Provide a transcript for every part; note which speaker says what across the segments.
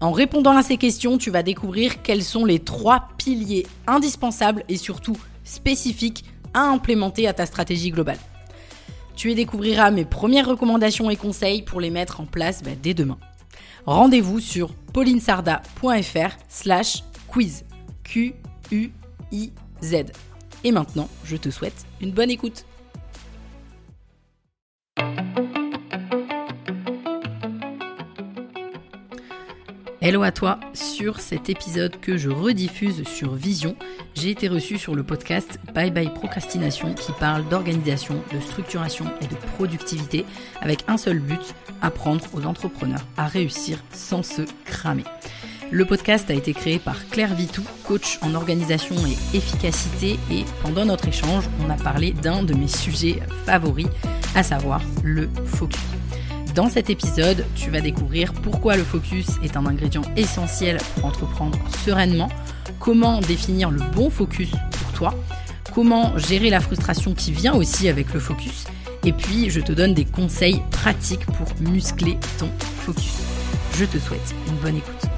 Speaker 1: En répondant à ces questions, tu vas découvrir quels sont les trois piliers indispensables et surtout spécifiques à implémenter à ta stratégie globale. Tu y découvriras mes premières recommandations et conseils pour les mettre en place bah, dès demain. Rendez-vous sur paulinesarda.fr slash quiz. Q-U-I-Z. Et maintenant, je te souhaite une bonne écoute. Hello à toi, sur cet épisode que je rediffuse sur Vision, j'ai été reçu sur le podcast Bye Bye Procrastination qui parle d'organisation, de structuration et de productivité avec un seul but, apprendre aux entrepreneurs à réussir sans se cramer. Le podcast a été créé par Claire Vitou, coach en organisation et efficacité et pendant notre échange, on a parlé d'un de mes sujets favoris, à savoir le focus. Dans cet épisode, tu vas découvrir pourquoi le focus est un ingrédient essentiel pour entreprendre sereinement, comment définir le bon focus pour toi, comment gérer la frustration qui vient aussi avec le focus, et puis je te donne des conseils pratiques pour muscler ton focus. Je te souhaite une bonne écoute.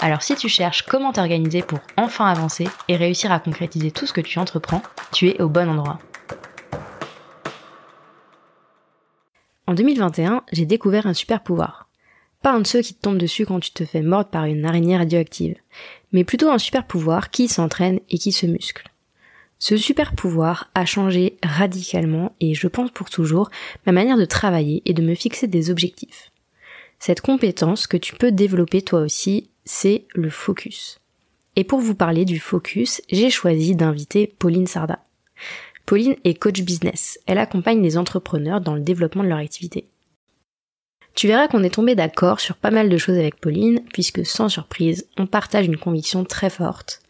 Speaker 2: Alors si tu cherches comment t'organiser pour enfin avancer et réussir à concrétiser tout ce que tu entreprends, tu es au bon endroit. En 2021, j'ai découvert un super pouvoir. Pas un de ceux qui te tombent dessus quand tu te fais mordre par une araignée radioactive, mais plutôt un super pouvoir qui s'entraîne et qui se muscle. Ce super pouvoir a changé radicalement et je pense pour toujours ma manière de travailler et de me fixer des objectifs. Cette compétence que tu peux développer toi aussi c'est le focus. Et pour vous parler du focus, j'ai choisi d'inviter Pauline Sarda. Pauline est coach business. Elle accompagne les entrepreneurs dans le développement de leur activité. Tu verras qu'on est tombé d'accord sur pas mal de choses avec Pauline, puisque sans surprise, on partage une conviction très forte.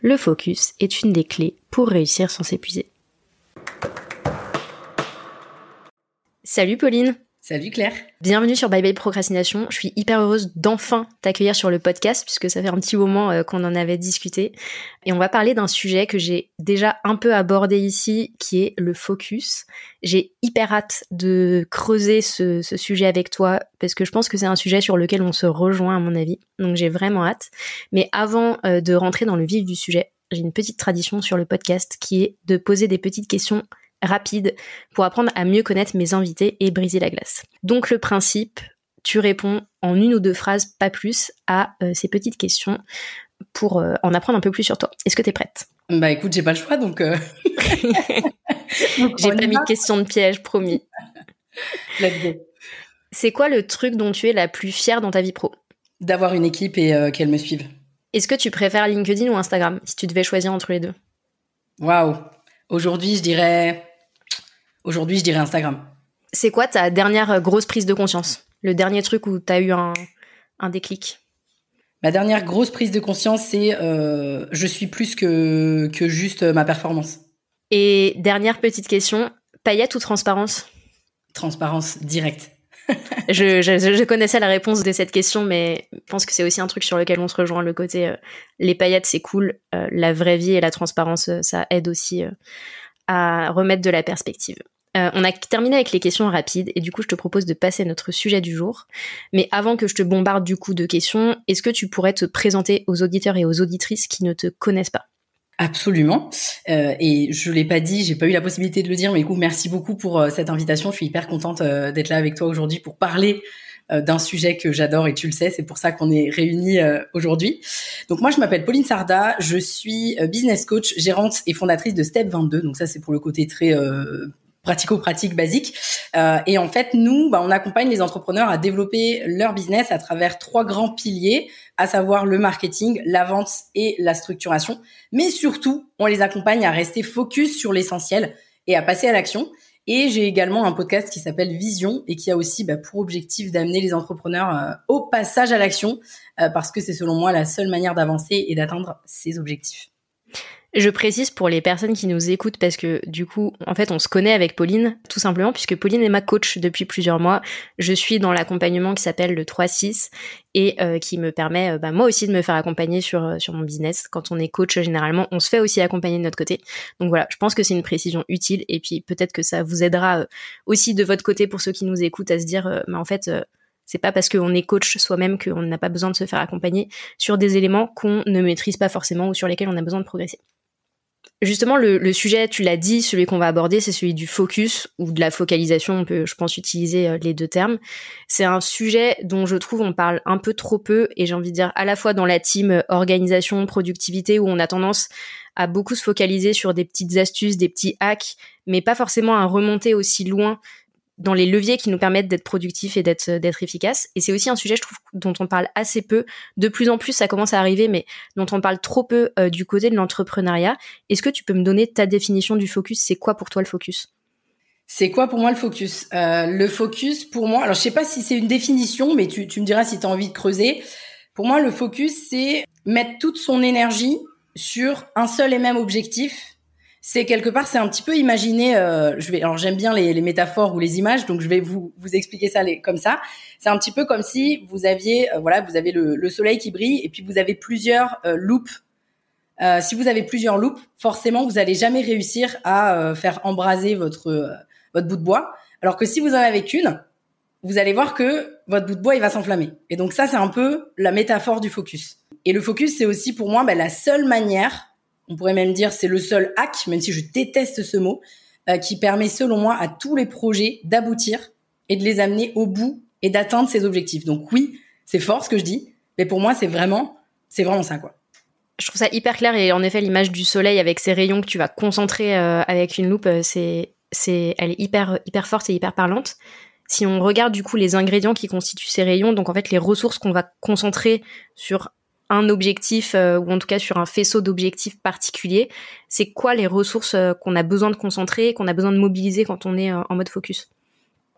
Speaker 2: Le focus est une des clés pour réussir sans s'épuiser. Salut Pauline
Speaker 1: Salut Claire.
Speaker 2: Bienvenue sur Bye Bye Procrastination. Je suis hyper heureuse d'enfin t'accueillir sur le podcast puisque ça fait un petit moment euh, qu'on en avait discuté. Et on va parler d'un sujet que j'ai déjà un peu abordé ici qui est le focus. J'ai hyper hâte de creuser ce, sujet avec toi parce que je pense que c'est un sujet sur lequel on se rejoint à mon avis. Donc j'ai vraiment hâte. Mais avant euh, de rentrer dans le vif du sujet, j'ai une petite tradition sur le podcast qui est de poser des petites questions rapide pour apprendre à mieux connaître mes invités et briser la glace. Donc le principe, tu réponds en une ou deux phrases, pas plus, à euh, ces petites questions pour euh, en apprendre un peu plus sur toi. Est-ce que tu es prête?
Speaker 1: Bah écoute, j'ai pas le choix donc. Euh.
Speaker 2: j'ai pas mis de question de piège, promis. C'est quoi le truc dont tu es la plus fière dans ta vie pro?
Speaker 1: D'avoir une équipe et qu'elle me suive.
Speaker 2: Est-ce que tu préfères LinkedIn ou Instagram si tu devais choisir entre les deux?
Speaker 1: Waouh Aujourd'hui, je dirais Aujourd'hui, je dirais Instagram.
Speaker 2: C'est quoi ta dernière euh, grosse prise de conscience? Le dernier truc où tu as eu un, déclic?
Speaker 1: Ma dernière grosse prise de conscience, c'est euh, je suis plus que, que juste ma performance.
Speaker 2: Et dernière petite question, paillette ou transparence?
Speaker 1: Transparence directe.
Speaker 2: je, connaissais la réponse de cette question, mais je pense que c'est aussi un truc sur lequel on se rejoint. Le côté euh, les paillettes, c'est cool. la vraie vie et la transparence, ça aide aussi à remettre de la perspective. Euh, on a terminé avec les questions rapides et du coup je te propose de passer à notre sujet du jour. Mais avant que je te bombarde du coup de questions, est-ce que tu pourrais te présenter aux auditeurs et aux auditrices qui ne te connaissent pas?
Speaker 1: Absolument. Euh, et je l'ai pas dit, j'ai pas eu la possibilité de le dire, mais écoute, merci beaucoup pour euh, cette invitation. Je suis hyper contente euh, d'être là avec toi aujourd'hui pour parler d'un sujet que j'adore et tu le sais, c'est pour ça qu'on est réunis aujourd'hui. Donc moi, je m'appelle Pauline Sarda, je suis business coach, gérante et fondatrice de Step 22. Donc ça, c'est pour le côté très pratico-pratique basique. Euh, et en fait, nous, bah, on accompagne les entrepreneurs à développer leur business à travers trois grands piliers, à savoir le marketing, la vente et la structuration. Mais surtout, on les accompagne à rester focus sur l'essentiel et à passer à l'action. Et j'ai également un podcast qui s'appelle Vision et qui a aussi bah, pour objectif d'amener les entrepreneurs euh, au passage à l'action euh, parce que c'est selon moi la seule manière d'avancer et d'atteindre ces objectifs.
Speaker 2: Je précise pour les personnes qui nous écoutent parce que du coup, en fait, on se connaît avec Pauline, tout simplement, puisque Pauline est ma coach depuis plusieurs mois. Je suis dans l'accompagnement qui s'appelle le 3-6 et euh, qui me permet, euh, bah, moi aussi, de me faire accompagner sur, euh, sur mon business. Quand on est coach, généralement, on se fait aussi accompagner de notre côté. Donc voilà, je pense que c'est une précision utile et puis peut-être que ça vous aidera aussi de votre côté pour ceux qui nous écoutent à se dire, mais en fait, c'est pas parce qu'on est coach soi-même qu'on n'a pas besoin de se faire accompagner sur des éléments qu'on ne maîtrise pas forcément ou sur lesquels on a besoin de progresser. Justement, le, sujet, tu l'as dit, celui qu'on va aborder, c'est celui du focus ou de la focalisation. On peut, je pense, utiliser euh, les deux termes. C'est un sujet dont je trouve on parle un peu trop peu et j'ai envie de dire à la fois dans la team euh, organisation, productivité où on a tendance à beaucoup se focaliser sur des petites astuces, des petits hacks, mais pas forcément à remonter aussi loin dans les leviers qui nous permettent d'être productifs et d'être d'être efficaces. Et c'est aussi un sujet, je trouve, dont on parle assez peu. De plus en plus, ça commence à arriver, mais dont on parle trop peu euh, du côté de l'entrepreneuriat. Est-ce que tu peux me donner ta définition du focus? C'est quoi pour toi le focus?
Speaker 1: C'est quoi pour moi le focus? Euh, Le focus, pour moi, alors je sais pas si c'est une définition, mais tu, tu me diras si tu as envie de creuser. Pour moi, le focus, c'est mettre toute son énergie sur un seul et même objectif c'est quelque part, c'est un petit peu imaginer. Euh, je vais, alors j'aime bien les, métaphores ou les images, donc je vais vous vous expliquer ça comme ça. C'est un petit peu comme si vous aviez, euh, voilà, vous avez le, soleil qui brille et puis vous avez plusieurs euh, loupes. Euh, si vous avez plusieurs loupes, forcément, vous allez jamais réussir à faire embraser votre votre bout de bois. Alors que si vous en avez qu'une, vous allez voir que votre bout de bois il va s'enflammer. Et donc ça, c'est un peu la métaphore du focus. Et le focus, c'est aussi pour moi bah, la seule manière on pourrait même dire c'est le seul hack, même si je déteste ce mot, euh, qui permet selon moi à tous les projets d'aboutir et de les amener au bout et d'atteindre ses objectifs. Donc oui, c'est fort ce que je dis, mais pour moi c'est vraiment, c'est vraiment ça quoi.
Speaker 2: Je trouve ça hyper clair et en effet l'image du soleil avec ses rayons que tu vas concentrer euh, avec une loupe, euh, c'est, c'est, elle est hyper, hyper forte et hyper parlante. Si on regarde du coup les ingrédients qui constituent ces rayons, donc en fait les ressources qu'on va concentrer sur un objectif euh, ou en tout cas sur un faisceau d'objectifs particuliers, c'est quoi les ressources euh, qu'on a besoin de concentrer, qu'on a besoin de mobiliser quand on est euh, en mode focus?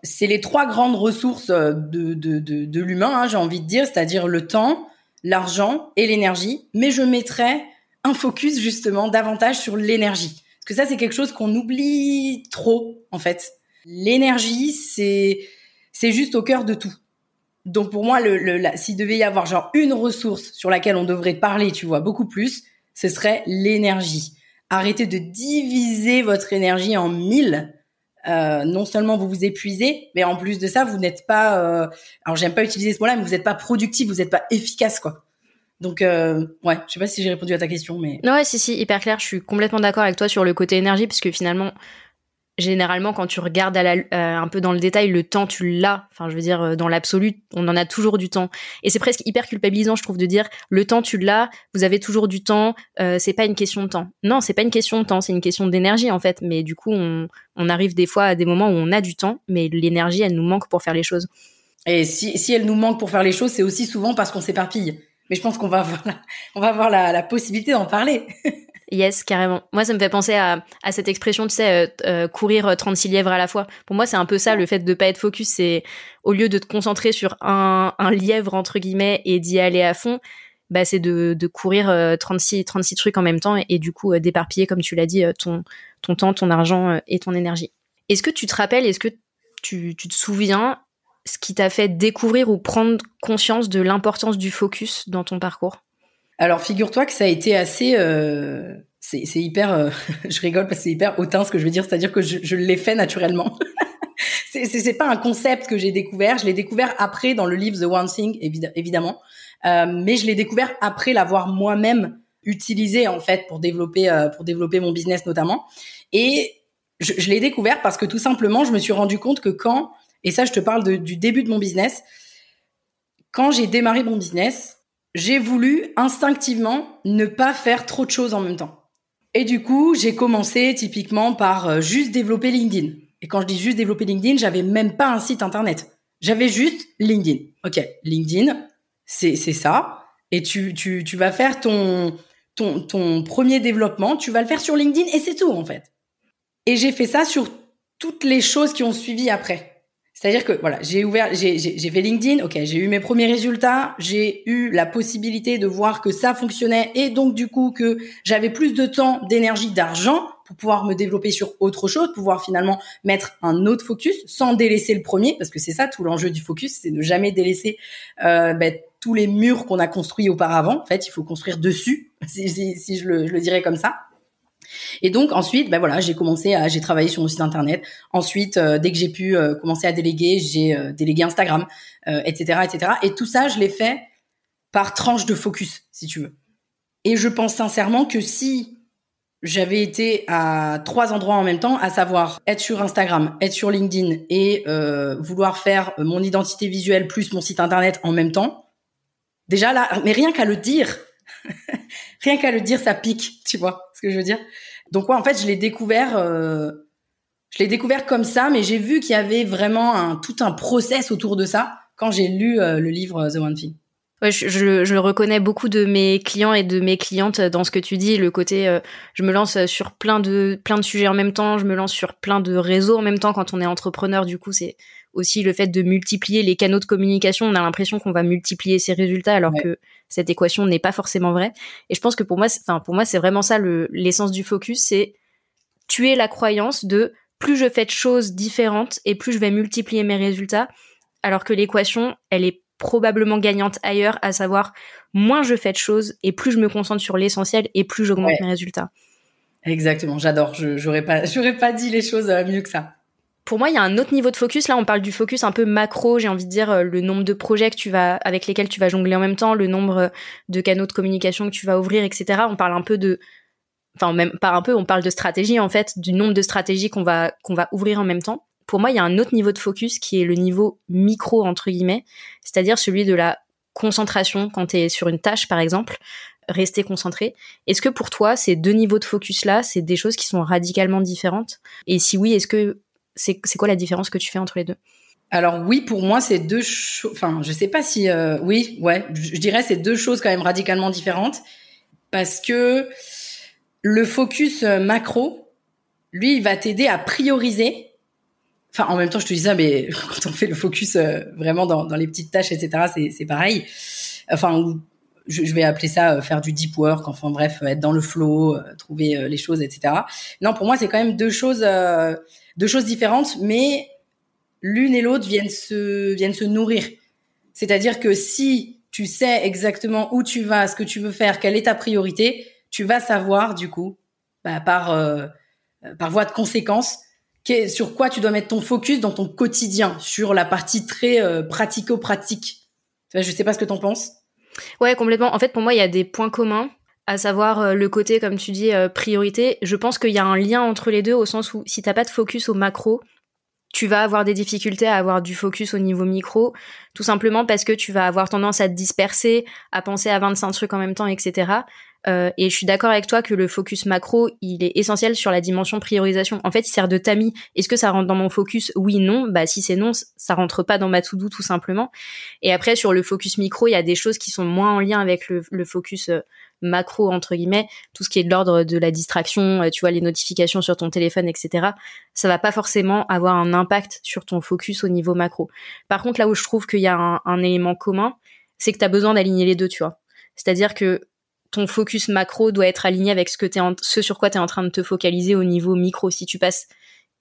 Speaker 1: C'est les trois grandes ressources de, de, de, l'humain, hein, j'ai envie de dire, c'est-à-dire le temps, l'argent et l'énergie, mais je mettrais un focus justement davantage sur l'énergie. Parce que ça, c'est quelque chose qu'on oublie trop, en fait. L'énergie, c'est, c'est juste au cœur de tout. Donc pour moi, le, le s'il devait y avoir genre une ressource sur laquelle on devrait parler, tu vois, beaucoup plus, ce serait l'énergie. Arrêtez de diviser votre énergie en mille. Euh, non seulement vous vous épuisez, mais en plus de ça, vous n'êtes pas. Euh, alors j'aime pas utiliser ce mot-là, mais vous n'êtes pas productif, vous n'êtes pas efficace, quoi. Donc euh, ouais, je sais pas si j'ai répondu à ta question, mais.
Speaker 2: Non, ouais, si si, hyper clair. Je suis complètement d'accord avec toi sur le côté énergie, parce que finalement, généralement quand tu regardes à la, euh, un peu dans le détail le temps tu l'as. Enfin je veux dire euh, dans l'absolu on en a toujours du temps. Et c'est presque hyper culpabilisant je trouve de dire le temps tu l'as vous avez toujours du temps euh, c'est pas une question de temps. Non c'est pas une question de temps c'est une question d'énergie en fait. Mais du coup on, on arrive des fois à des moments où on a du temps mais l'énergie elle nous manque pour faire les choses.
Speaker 1: Et si, si elle nous manque pour faire les choses c'est aussi souvent parce qu'on s'éparpille. Mais je pense qu'on va avoir la, on va avoir la, la possibilité d'en parler
Speaker 2: Yes, carrément. Moi, ça me fait penser à, cette expression, tu sais, euh, euh, courir 36 euh, lièvres à la fois. Pour moi, c'est un peu ça, le fait de pas être focus, c'est au lieu de te concentrer sur un, lièvre, entre guillemets, et d'y aller à fond, bah, c'est de, courir 36, 36 trucs en même temps et, du coup, d'éparpiller, comme tu l'as dit, ton, ton temps, ton argent et ton énergie. Est-ce que tu te rappelles, est-ce que tu, tu te souviens ce qui t'a fait découvrir ou prendre conscience de l'importance du focus dans ton parcours?
Speaker 1: Alors, figure-toi que ça a été assez. Euh, c'est hyper. Euh, je rigole parce que c'est hyper hautain ce que je veux dire, c'est-à-dire que je, je l'ai fait naturellement. c'est pas un concept que j'ai découvert. Je l'ai découvert après dans le livre The One Thing, évidemment. Euh, mais je l'ai découvert après l'avoir moi-même utiliser en fait pour développer pour développer mon business notamment. Et je, je l'ai découvert parce que tout simplement, je me suis rendu compte que quand et ça, je te parle du début de mon business, quand j'ai démarré mon business, j'ai voulu instinctivement ne pas faire trop de choses en même temps. Et du coup, j'ai commencé typiquement par euh, juste développer LinkedIn. Et quand je dis juste développer LinkedIn, j'avais même pas un site internet. J'avais juste LinkedIn. Ok, LinkedIn, c'est c'est ça. Et tu, tu, tu vas faire ton, ton, ton premier développement, tu vas le faire sur LinkedIn et c'est tout en fait. Et j'ai fait ça sur toutes les choses qui ont suivi après. C'est-à-dire que voilà, j'ai ouvert, j'ai, fait LinkedIn, ok, j'ai eu mes premiers résultats, j'ai eu la possibilité de voir que ça fonctionnait et donc du coup que j'avais plus de temps, d'énergie, d'argent pour pouvoir me développer sur autre chose, pouvoir finalement mettre un autre focus sans délaisser le premier, parce que c'est ça tout l'enjeu du focus, c'est ne jamais délaisser euh, ben, tous les murs qu'on a construits auparavant. En fait, il faut construire dessus, si, si, si je le dirais comme ça. Et donc ensuite, ben voilà, j'ai commencé à, j'ai travaillé sur mon site internet. Ensuite, euh, dès que j'ai pu euh, commencer à déléguer, j'ai euh, délégué Instagram, etc., etc. Et tout ça, je l'ai fait par tranche de focus, si tu veux. Et je pense sincèrement que si j'avais été à trois endroits en même temps, à savoir être sur Instagram, être sur LinkedIn et vouloir faire mon identité visuelle plus mon site internet en même temps, déjà là, mais rien qu'à le dire, rien qu'à le dire, ça pique, tu vois ce que je veux dire? Donc ouais, en fait, je l'ai découvert, euh, je l'ai découvert comme ça, mais j'ai vu qu'il y avait vraiment un, tout un process autour de ça quand j'ai lu euh, le livre The One Thing.
Speaker 2: Ouais, je, je, reconnais beaucoup de mes clients et de mes clientes dans ce que tu dis, le côté euh, je me lance sur plein de plein de sujets en même temps, je me lance sur plein de réseaux en même temps quand on est entrepreneur du coup, c'est aussi le fait de multiplier les canaux de communication, on a l'impression qu'on va multiplier ses résultats alors que cette équation n'est pas forcément vraie. Et je pense que pour moi, enfin pour moi, c'est vraiment ça l'essence du focus, c'est tuer la croyance de plus je fais de choses différentes et plus je vais multiplier mes résultats, alors que l'équation, elle est probablement gagnante ailleurs, à savoir moins je fais de choses et plus je me concentre sur l'essentiel et plus j'augmente mes résultats.
Speaker 1: Exactement, j'adore. Je j'aurais pas j'aurais pas dit les choses euh, mieux que ça
Speaker 2: pour moi, il y a un autre niveau de focus. Là, on parle du focus un peu macro. J'ai envie de dire euh, le nombre de projets que tu vas, avec lesquels tu vas jongler en même temps, le nombre euh, de canaux de communication que tu vas ouvrir, etc. On parle un peu de, enfin même pas un peu, on parle de stratégie en fait, du nombre de stratégies qu'on va qu'on va ouvrir en même temps. Pour moi, il y a un autre niveau de focus qui est le niveau micro entre guillemets, c'est-à-dire celui de la concentration quand tu es sur une tâche par exemple, rester concentré. Est-ce que pour toi, ces deux niveaux de focus là, c'est des choses qui sont radicalement différentes? Et si oui, est-ce que c'est quoi la différence que tu fais entre les deux?
Speaker 1: Alors oui, pour moi, c'est deux choses. Enfin, je sais pas si euh, oui, ouais, je dirais c'est deux choses quand même radicalement différentes parce que le focus euh, macro, lui, il va t'aider à prioriser. Enfin, en même temps, je te dis ça, mais quand on fait le focus euh, vraiment dans, dans, les petites tâches, etc., c'est pareil. Enfin, je, vais appeler ça faire du deep work. Enfin bref, être dans le flow, trouver les choses, etc. Non, pour moi, c'est quand même deux choses deux choses différentes, mais l'une et l'autre viennent se, viennent se nourrir. C'est-à-dire que si tu sais exactement où tu vas, ce que tu veux faire, quelle est ta priorité, tu vas savoir du coup, bah, par euh, par voie de conséquence, sur quoi tu dois mettre ton focus dans ton quotidien, sur la partie très euh, pratico-pratique. Je sais pas ce que tu en penses.
Speaker 2: Ouais, complètement. En fait, pour moi, il y a des points communs à savoir euh, le côté, comme tu dis, euh, priorité. Je pense qu'il y a un lien entre les deux au sens où si t'as pas de focus au macro, tu vas avoir des difficultés à avoir du focus au niveau micro, tout simplement parce que tu vas avoir tendance à te disperser, à penser à 25 trucs en même temps, etc. Euh, et je suis d'accord avec toi que le focus macro, il est essentiel sur la dimension priorisation. En fait, il sert de tamis. Est-ce que ça rentre dans mon focus? Oui, non. Bah si c'est non, ça rentre pas dans ma to-do tout simplement. Et après, sur le focus micro, il y a des choses qui sont moins en lien avec le, le focus macro entre guillemets, tout ce qui est de l'ordre de la distraction, euh, tu vois les notifications sur ton téléphone, etc. Ça va pas forcément avoir un impact sur ton focus au niveau macro. Par contre, là où je trouve qu'il y a un, élément commun, c'est que tu as besoin d'aligner les deux, tu vois. C'est-à-dire que ton focus macro doit être aligné avec ce sur quoi tu es en train de te focaliser au niveau micro. Si tu passes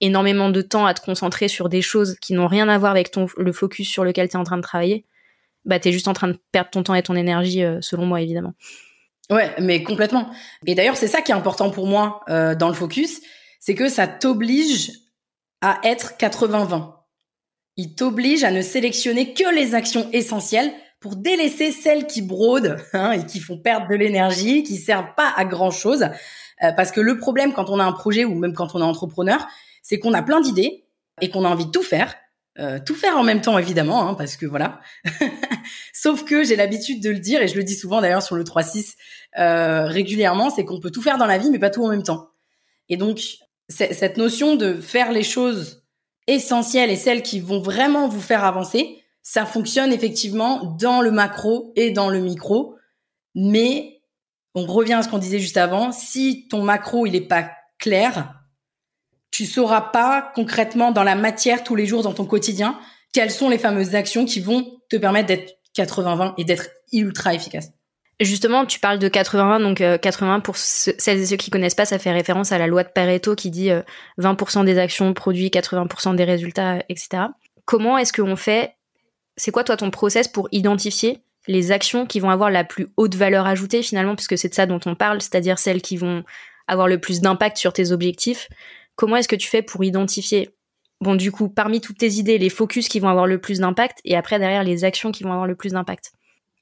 Speaker 2: énormément de temps à te concentrer sur des choses qui n'ont rien à voir avec ton le focus sur lequel tu es en train de travailler, bah es juste en train de perdre ton temps et ton énergie euh, selon moi évidemment.
Speaker 1: Ouais, mais complètement. Et d'ailleurs, c'est ça qui est important pour moi euh, dans le focus, c'est que ça t'oblige à être 80-20. Il t'oblige à ne sélectionner que les actions essentielles pour délaisser celles qui brodent hein, et qui font perdre de l'énergie, qui servent pas à grand chose. Euh, parce que le problème quand on a un projet ou même quand on est entrepreneur, c'est qu'on a plein d'idées et qu'on a envie de tout faire. Euh, tout faire en même temps évidemment hein, parce que voilà. Sauf que j'ai l'habitude de le dire et je le dis souvent d'ailleurs sur le 3-6 euh, régulièrement c'est qu'on peut tout faire dans la vie mais pas tout en même temps. Et donc cette notion de faire les choses essentielles et celles qui vont vraiment vous faire avancer ça fonctionne effectivement dans le macro et dans le micro. Mais on revient à ce qu'on disait juste avant si ton macro il est pas clair tu sauras pas concrètement dans la matière tous les jours dans ton quotidien quelles sont les fameuses actions qui vont te permettre d'être 80-20 et d'être ultra efficace.
Speaker 2: Justement, tu parles de 80 donc 80 euh, pour celles et ceux qui connaissent pas, ça fait référence à la loi de Pareto qui dit 20% euh, des actions produisent 80% des résultats, etc. Comment est-ce qu'on fait C'est quoi toi ton process pour identifier les actions qui vont avoir la plus haute valeur ajoutée finalement, puisque c'est de ça dont on parle, c'est-à-dire celles qui vont avoir le plus d'impact sur tes objectifs Comment est-ce que tu fais pour identifier, bon, du coup, parmi toutes tes idées, les focus qui vont avoir le plus d'impact et après, derrière, les actions qui vont avoir le plus d'impact?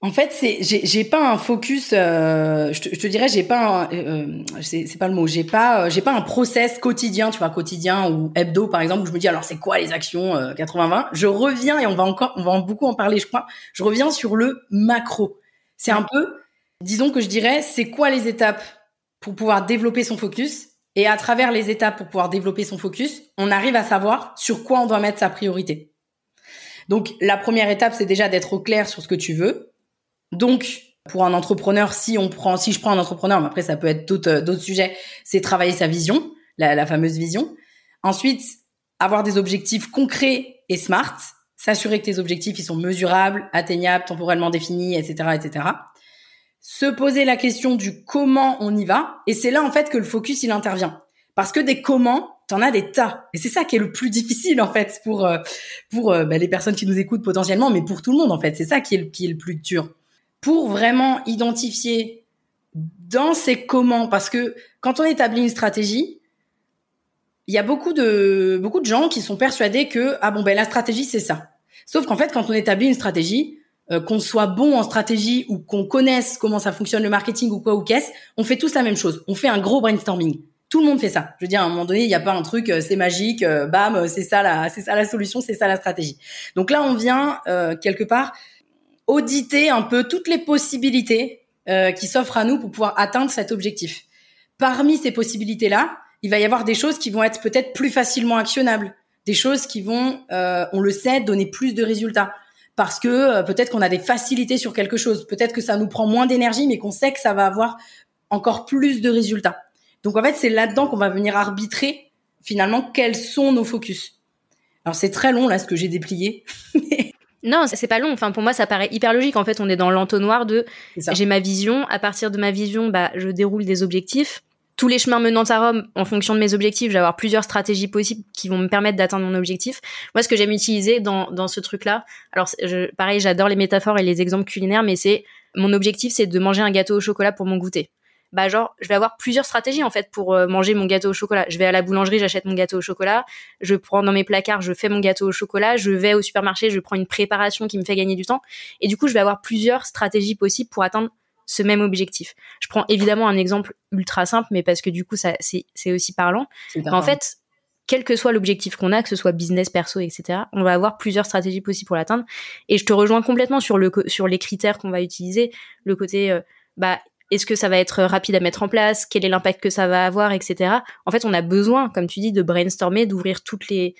Speaker 1: En fait, c'est j'ai pas un focus. Euh, je, te, dirais, j'ai pas. Un, euh, c'est pas le mot. J'ai pas. Euh, j'ai pas un process quotidien, tu vois, quotidien ou hebdo par exemple, où je me dis alors c'est quoi les actions 80-20. Je reviens et on va encore, on va beaucoup en parler, je crois. Je reviens sur le macro. C'est un peu, disons que je dirais, c'est quoi les étapes pour pouvoir développer son focus? Et à travers les étapes pour pouvoir développer son focus, on arrive à savoir sur quoi on doit mettre sa priorité. Donc la première étape, c'est déjà d'être au clair sur ce que tu veux. Donc pour un entrepreneur, si on prend, si je prends un entrepreneur, mais après ça peut être d'autres d'autres sujets, c'est travailler sa vision, la, la fameuse vision. Ensuite, avoir des objectifs concrets et smart, s'assurer que tes objectifs ils sont mesurables, atteignables, temporellement définis, etc., etc se poser la question du comment on y va. Et c'est là, en fait, que le focus, il intervient. Parce que des comment, t'en as des tas. Et c'est ça qui est le plus difficile, en fait, pour, euh, pour euh, bah, les personnes qui nous écoutent potentiellement, mais pour tout le monde, en fait. C'est ça qui est, qui est le plus dur. Pour vraiment identifier dans ces comment, parce que quand on établit une stratégie, il y a beaucoup de, beaucoup de gens qui sont persuadés que, ah bon, ben, la stratégie, c'est ça. Sauf qu'en fait, quand on établit une stratégie, euh, qu'on soit bon en stratégie ou qu'on connaisse comment ça fonctionne le marketing ou quoi ou qu'est-ce, on fait tous la même chose. On fait un gros brainstorming. Tout le monde fait ça. Je veux dire, à un moment donné, il n'y a pas un truc, euh, c'est magique, euh, bam, c'est ça la, c'est ça la solution, c'est ça la stratégie. Donc là, on vient quelque part auditer un peu toutes les possibilités qui s'offrent à nous pour pouvoir atteindre cet objectif. Parmi ces possibilités-là, il va y avoir des choses qui vont être peut-être plus facilement actionnables, des choses qui vont, on le sait, donner plus de résultats parce que euh, peut-être qu'on a des facilités sur quelque chose, peut-être que ça nous prend moins d'énergie, mais qu'on sait que ça va avoir encore plus de résultats. Donc en fait, c'est là-dedans qu'on va venir arbitrer finalement quels sont nos focus. Alors c'est très long là ce que j'ai déplié.
Speaker 2: non, c'est pas long. Enfin pour moi ça paraît hyper logique. En fait, on est dans l'entonnoir de j'ai ma vision. À partir de ma vision, bah je déroule des objectifs tous les chemins menant à Rome, en fonction de mes objectifs, je vais avoir plusieurs stratégies possibles qui vont me permettre d'atteindre mon objectif. Moi, ce que j'aime utiliser dans, dans ce truc-là, alors pareil, j'adore les métaphores et les exemples culinaires, mais c'est mon objectif, c'est de manger un gâteau au chocolat pour mon goûter. Bah genre, je vais avoir plusieurs stratégies en fait pour euh, manger mon gâteau au chocolat. Je vais à la boulangerie, j'achète mon gâteau au chocolat. Je prends dans mes placards, je fais mon gâteau au chocolat. Je vais au supermarché, je prends une préparation qui me fait gagner du temps. Et du coup, je vais avoir plusieurs stratégies possibles pour atteindre ce même objectif. Je prends évidemment un exemple ultra simple, mais parce que du coup, ça, c'est aussi parlant. en fait, quel que soit l'objectif qu'on a, que ce soit business, perso, etc., on va avoir plusieurs stratégies possibles pour l'atteindre. Et je te rejoins complètement sur, le, sur les critères qu'on va utiliser, le côté, euh, bah, est-ce que ça va être rapide à mettre en place, quel est l'impact que ça va avoir, etc. En fait, on a besoin, comme tu dis, de brainstormer, d'ouvrir toutes les,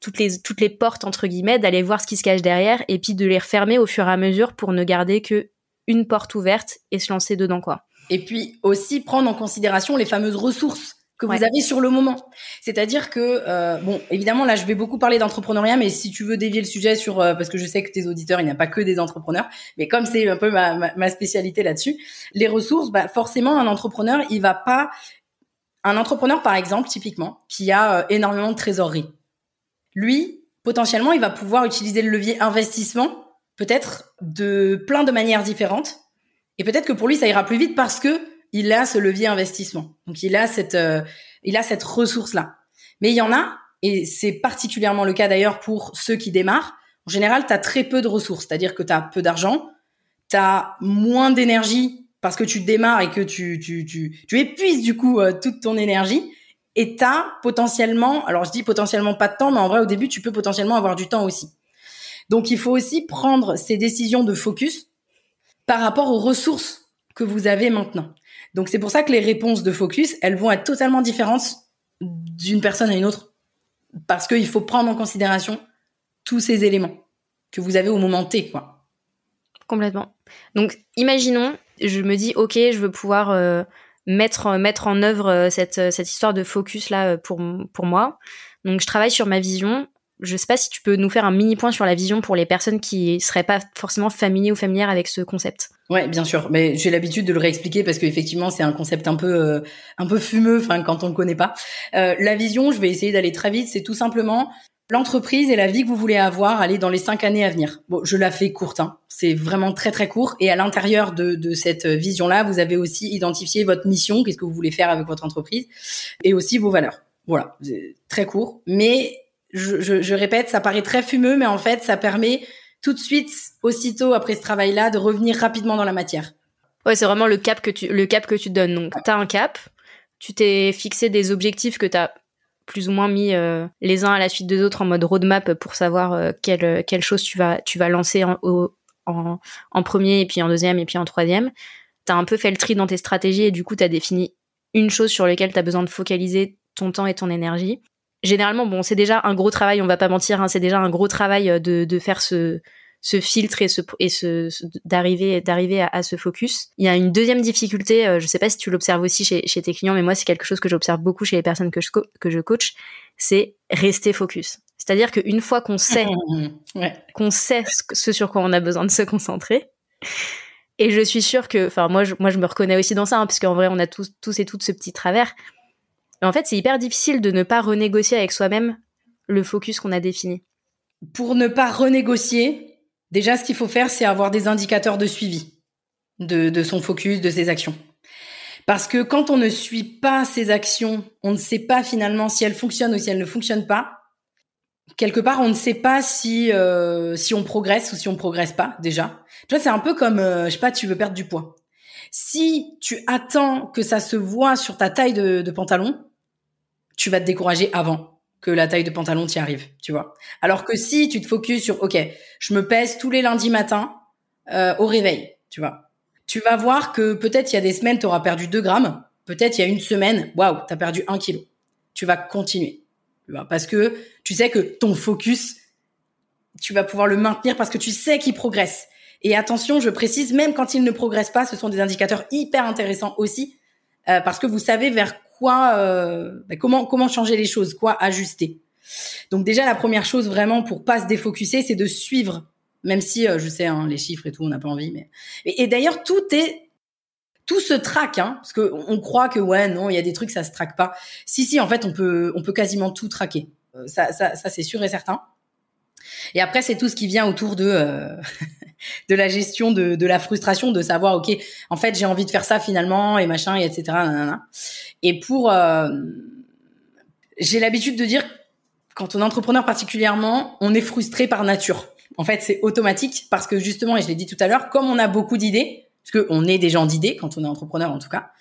Speaker 2: toutes les, toutes les portes, entre guillemets, d'aller voir ce qui se cache derrière, et puis de les refermer au fur et à mesure pour ne garder que une porte ouverte et se lancer dedans, quoi.
Speaker 1: Et puis aussi prendre en considération les fameuses ressources que vous avez sur le moment. C'est-à-dire que, euh, bon, évidemment, là, je vais beaucoup parler d'entrepreneuriat, mais si tu veux dévier le sujet sur, euh, parce que je sais que tes auditeurs, il n'y a pas que des entrepreneurs, mais comme c'est un peu ma, ma, spécialité là-dessus, les ressources, bah, forcément, un entrepreneur, il va pas, un entrepreneur, par exemple, typiquement, qui a euh, énormément de trésorerie, lui, potentiellement, il va pouvoir utiliser le levier investissement peut-être de plein de manières différentes. Et peut-être que pour lui, ça ira plus vite parce que il a ce levier investissement. Donc il a cette, euh, il a cette ressource là. Mais il y en a, et c'est particulièrement le cas d'ailleurs pour ceux qui démarrent. En général, tu as très peu de ressources, c'est-à-dire que tu as peu d'argent, tu as moins d'énergie parce que tu démarres et que tu, tu, tu, tu épuises du coup euh, toute ton énergie. Et tu as potentiellement, alors je dis potentiellement pas de temps, mais en vrai au début, tu peux potentiellement avoir du temps aussi. Donc il faut aussi prendre ces décisions de focus par rapport aux ressources que vous avez maintenant. Donc c'est pour ça que les réponses de focus, elles vont être totalement différentes d'une personne à une autre parce qu'il faut prendre en considération tous ces éléments que vous avez au moment T, quoi.
Speaker 2: Complètement. Donc, imaginons, je me dis, ok, je veux pouvoir euh, mettre mettre en œuvre euh, cette cette histoire de focus là euh, pour pour moi. Donc, je travaille sur ma vision. Je sais pas si tu peux nous faire un mini point sur la vision pour les personnes qui seraient pas forcément familiers ou familières avec ce concept.
Speaker 1: Ouais, bien sûr. Mais j'ai l'habitude de le réexpliquer parce qu'effectivement, c'est un concept un peu un peu fumeux, enfin quand on le connaît pas. la vision, je vais essayer d'aller très vite. C'est tout simplement l'entreprise et la vie que vous voulez avoir, aller dans les cinq années à venir. Bon, je la fais courte, hein. c'est vraiment très très court. Et à l'intérieur de, de cette vision-là, vous avez aussi identifié votre mission, qu'est-ce que vous voulez faire avec votre entreprise, et aussi vos valeurs. Voilà, très court. Mais je, je, je répète, ça paraît très fumeux, mais en fait, ça permet tout de suite, aussitôt après ce travail-là, de revenir rapidement dans la matière.
Speaker 2: Ouais, c'est vraiment le cap que tu le cap que tu donnes. Donc, tu as un cap, tu t'es fixé des objectifs que tu as plus ou moins mis euh, les uns à la suite des autres en mode roadmap pour savoir euh, quelle, quelle chose tu vas, tu vas lancer en, en, en, premier et puis en deuxième et puis en troisième. Tu as un peu fait le tri dans tes stratégies et du coup tu as défini une chose sur laquelle tu as besoin de focaliser ton temps et ton énergie. Généralement, bon, c'est déjà un gros travail, on va pas mentir, hein, c'est déjà un gros travail euh, de, de faire ce, ce filtre et ce et ce, d'arriver d'arriver à, ce focus. Il y a une deuxième difficulté, euh, je sais pas si tu l'observes aussi chez, chez tes clients, mais moi c'est quelque chose que j'observe beaucoup chez les personnes que je que je coach, c'est rester focus. C'est-à-dire qu'une fois qu'on sait qu'on sait ce, sur quoi on a besoin de se concentrer, et je suis sûre que, enfin moi je, moi je me reconnais aussi dans ça, hein, puisqu'en vrai on a tous tous et toutes ce petit travers. En fait c'est hyper difficile de ne pas renégocier avec soi-même le focus qu'on a défini.
Speaker 1: Pour ne pas renégocier, Déjà, ce qu'il faut faire, c'est avoir des indicateurs de suivi de, son focus, de ses actions. Parce que quand on ne suit pas ses actions, on ne sait pas finalement si elles fonctionnent ou si elles ne fonctionnent pas. Quelque part, on ne sait pas si euh, si on progresse ou si on progresse pas déjà. Tu vois, c'est un peu comme euh, je sais pas, tu veux perdre du poids. Si tu attends que ça se voit sur ta taille de pantalon, tu vas te décourager avant que la taille de pantalon t'y arrive, tu vois. Alors que si tu te focuses sur, ok, je me pèse tous les lundis matins euh, au réveil, tu vois. Tu vas voir que peut-être il y a des semaines, tu auras perdu 2 grammes. Peut-être il y a une semaine, waouh, tu as perdu 1 kilo. Tu vas continuer. Tu vois, parce que tu sais que ton focus, tu vas pouvoir le maintenir parce que tu sais qu'il progresse. Et attention, je précise, même quand il ne progresse pas, ce sont des indicateurs hyper intéressants aussi, euh, parce que vous savez vers euh, bah, comment changer les choses, quoi ajuster. Donc déjà la première chose vraiment pour pas se défocuser, c'est de suivre, même si euh, je sais hein, les chiffres et tout, on n'a pas envie, mais et, d'ailleurs tout est tout se traque, hein, parce que on croit que ouais non, il y a des trucs ça se traque pas. Si si, en fait on peut on peut quasiment tout traquer. Euh, ça c'est sûr et certain. Et après c'est tout ce qui vient autour de de la gestion de, de la frustration, de savoir, ok, en fait, j'ai envie de faire ça finalement, et machin, et etc. Et pour, euh, j'ai l'habitude de dire, quand on est entrepreneur particulièrement, on est frustré par nature. En fait, c'est automatique parce que justement, et je l'ai dit tout à l'heure, comme on a beaucoup d'idées, parce qu'on est des gens d'idées quand on est entrepreneur en tout cas.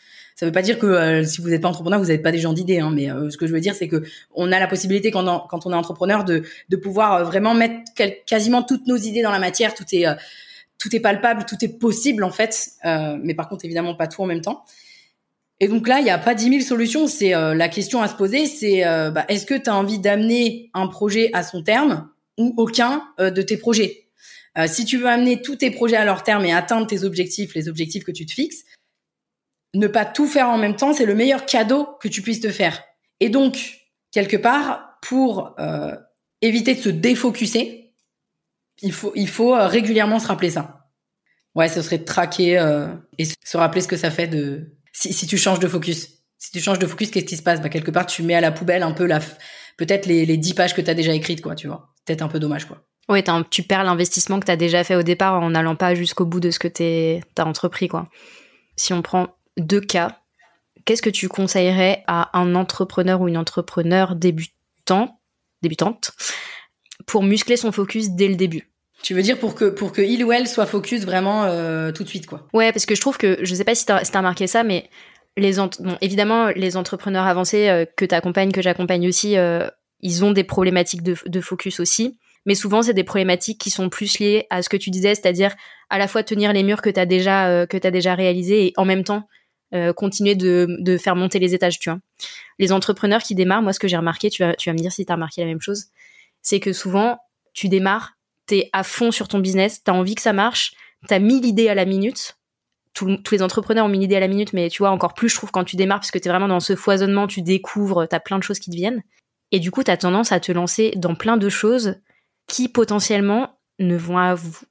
Speaker 1: Ça veut pas dire que euh, si vous n'êtes pas entrepreneur, vous n'êtes pas des gens d'idées, hein, mais euh, ce que je veux dire, c'est que on a la possibilité quand on, est entrepreneur de, pouvoir euh, vraiment mettre quasiment toutes nos idées dans la matière. Tout est palpable, tout est possible en fait, mais par contre évidemment pas tout en même temps. Et donc là, il n'y a pas dix mille solutions. C'est la question à se poser, c'est bah, est-ce que tu as envie d'amener un projet à son terme ou aucun de tes projets? Si tu veux amener tous tes projets à leur terme et atteindre tes objectifs, les objectifs que tu te fixes, ne pas tout faire en même temps, c'est le meilleur cadeau que tu puisses te faire. Et donc, quelque part, pour euh, éviter de se défocuser, il faut, il faut euh, régulièrement se rappeler ça. Ouais, ce serait de traquer euh, et se rappeler ce que ça fait de si, si tu changes de focus. Si tu changes de focus, qu'est-ce qui se passe? Bah, Quelque part, tu mets à la poubelle un peu la peut-être les, les 10 pages que tu as déjà écrites, quoi, tu vois. Peut-être un peu dommage, quoi.
Speaker 2: Oui, tu perds l'investissement que tu as déjà fait au départ en n'allant pas jusqu'au bout de ce que tu as entrepris, quoi. Si on prend deux cas, qu'est-ce que tu conseillerais à un entrepreneur ou une entrepreneur débutant, débutante pour muscler son focus dès le début?
Speaker 1: Tu veux dire pour que pour que il ou elle soit focus vraiment euh, tout de suite quoi?
Speaker 2: Ouais, parce que je trouve que je sais pas si t'as si as remarqué ça, mais les bon, évidemment les entrepreneurs avancés euh, que t'accompagnes, que j'accompagne aussi, euh, ils ont des problématiques de, de focus aussi. Mais souvent, c'est des problématiques qui sont plus liées à ce que tu disais, c'est-à-dire à la fois tenir les murs que t'as déjà que t'as déjà réalisés et en même temps continuer de, de faire monter les étages, tu vois. Les entrepreneurs qui démarrent, moi, ce que j'ai remarqué, tu vas, tu vas me dire si t'as remarqué la même chose, c'est que souvent, tu démarres, t'es à fond sur ton business, t'as envie que ça marche, t'as mis l'idée à la minute. tous les entrepreneurs ont mis l'idée à la minute, mais tu vois, encore plus, je trouve, quand tu démarres, parce que t'es vraiment dans ce foisonnement, tu découvres, t'as plein de choses qui te viennent. Et du coup, t'as tendance à te lancer dans plein de choses qui potentiellement ne vont,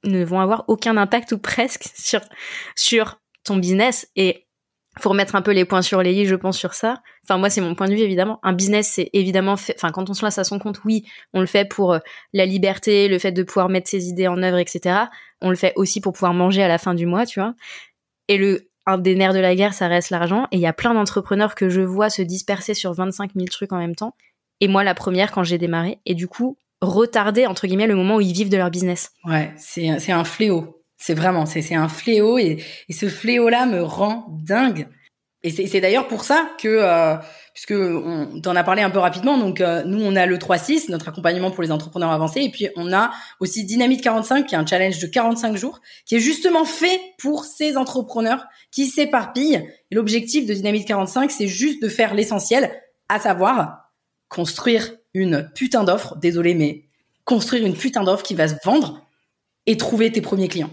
Speaker 2: ne vont avoir aucun impact ou presque sur, sur ton business. Et faut remettre un peu les points sur les i, je pense, sur ça. Enfin, moi, c'est mon point de vue, évidemment. Un business, c'est évidemment fait, enfin, quand on se lance à son compte, oui, on le fait pour euh, la liberté, le fait de pouvoir mettre ses idées en œuvre, etc. On le fait aussi pour pouvoir manger à la fin du mois, tu vois. Et le, un des nerfs de la guerre, ça reste l'argent. Et il y a plein d'entrepreneurs que je vois se disperser sur 25 000 trucs en même temps. Et moi, la première, quand j'ai démarré. Et du coup, retarder, entre guillemets, le moment où ils vivent de leur business.
Speaker 1: Ouais, c'est, c'est un fléau. C'est vraiment, c'est un fléau et, et ce fléau-là me rend dingue. Et c'est d'ailleurs pour ça que, euh, puisque on t'en a parlé un peu rapidement, donc euh, nous on a le 3-6, notre accompagnement pour les entrepreneurs avancés, et puis on a aussi Dynamite 45, qui est un challenge de 45 jours, qui est justement fait pour ces entrepreneurs qui s'éparpillent. Et l'objectif de Dynamite 45, c'est juste de faire l'essentiel, à savoir construire une putain d'offre, désolé, mais construire une putain d'offre qui va se vendre et trouver tes premiers clients.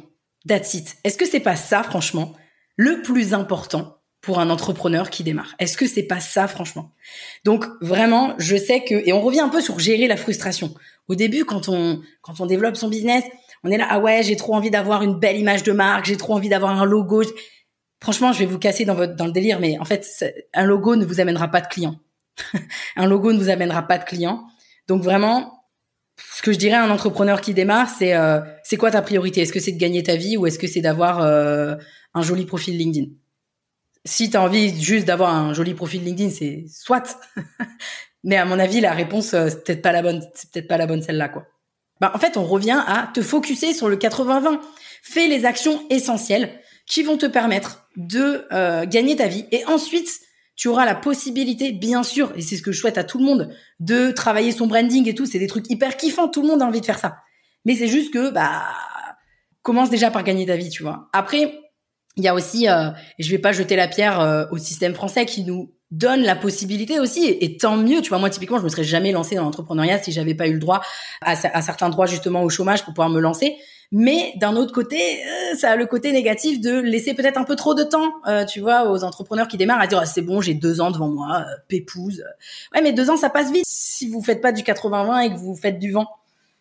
Speaker 1: That's it. Est-ce que c'est pas ça, franchement, le plus important pour un entrepreneur qui démarre? Est-ce que c'est pas ça, franchement? Donc vraiment, je sais que et on revient un peu sur gérer la frustration. Au début, quand on quand on développe son business, on est là ah ouais, j'ai trop envie d'avoir une belle image de marque, j'ai trop envie d'avoir un logo. Franchement, je vais vous casser dans votre dans le délire, mais en fait, un logo ne vous amènera pas de clients. un logo ne vous amènera pas de clients. Donc vraiment, ce que je dirais à un entrepreneur qui démarre, c'est euh, c'est quoi ta priorité? Est-ce que c'est de gagner ta vie ou est-ce que c'est d'avoir euh, un joli profil LinkedIn? Si tu as envie juste d'avoir un joli profil LinkedIn, c'est soit. Mais à mon avis, la réponse euh, c'est peut-être pas la bonne, c'est peut-être pas la bonne celle-là quoi. Bah, en fait, on revient à te focuser sur le 80-20. Fais les actions essentielles qui vont te permettre de gagner ta vie et ensuite tu auras la possibilité, bien sûr, et c'est ce que je souhaite à tout le monde, de travailler son branding et tout. C'est des trucs hyper kiffants. Tout le monde a envie de faire ça. Mais c'est juste que, bah, commence déjà par gagner ta vie, tu vois. Après, il y a aussi, euh, je vais pas jeter la pierre euh, au système français qui nous donne la possibilité aussi, et, tant mieux, tu vois, moi typiquement, je me serais jamais lancée dans l'entrepreneuriat si j'avais pas eu le droit à certains droits justement au chômage pour pouvoir me lancer. Mais d'un autre côté, euh, ça a le côté négatif de laisser peut-être un peu trop de temps, euh, tu vois, aux entrepreneurs qui démarrent à dire ah, c'est bon, j'ai deux ans devant moi, euh, pépouse. Ouais, mais deux ans, ça passe vite. Si vous faites pas du 80-20 et que vous faites du vent,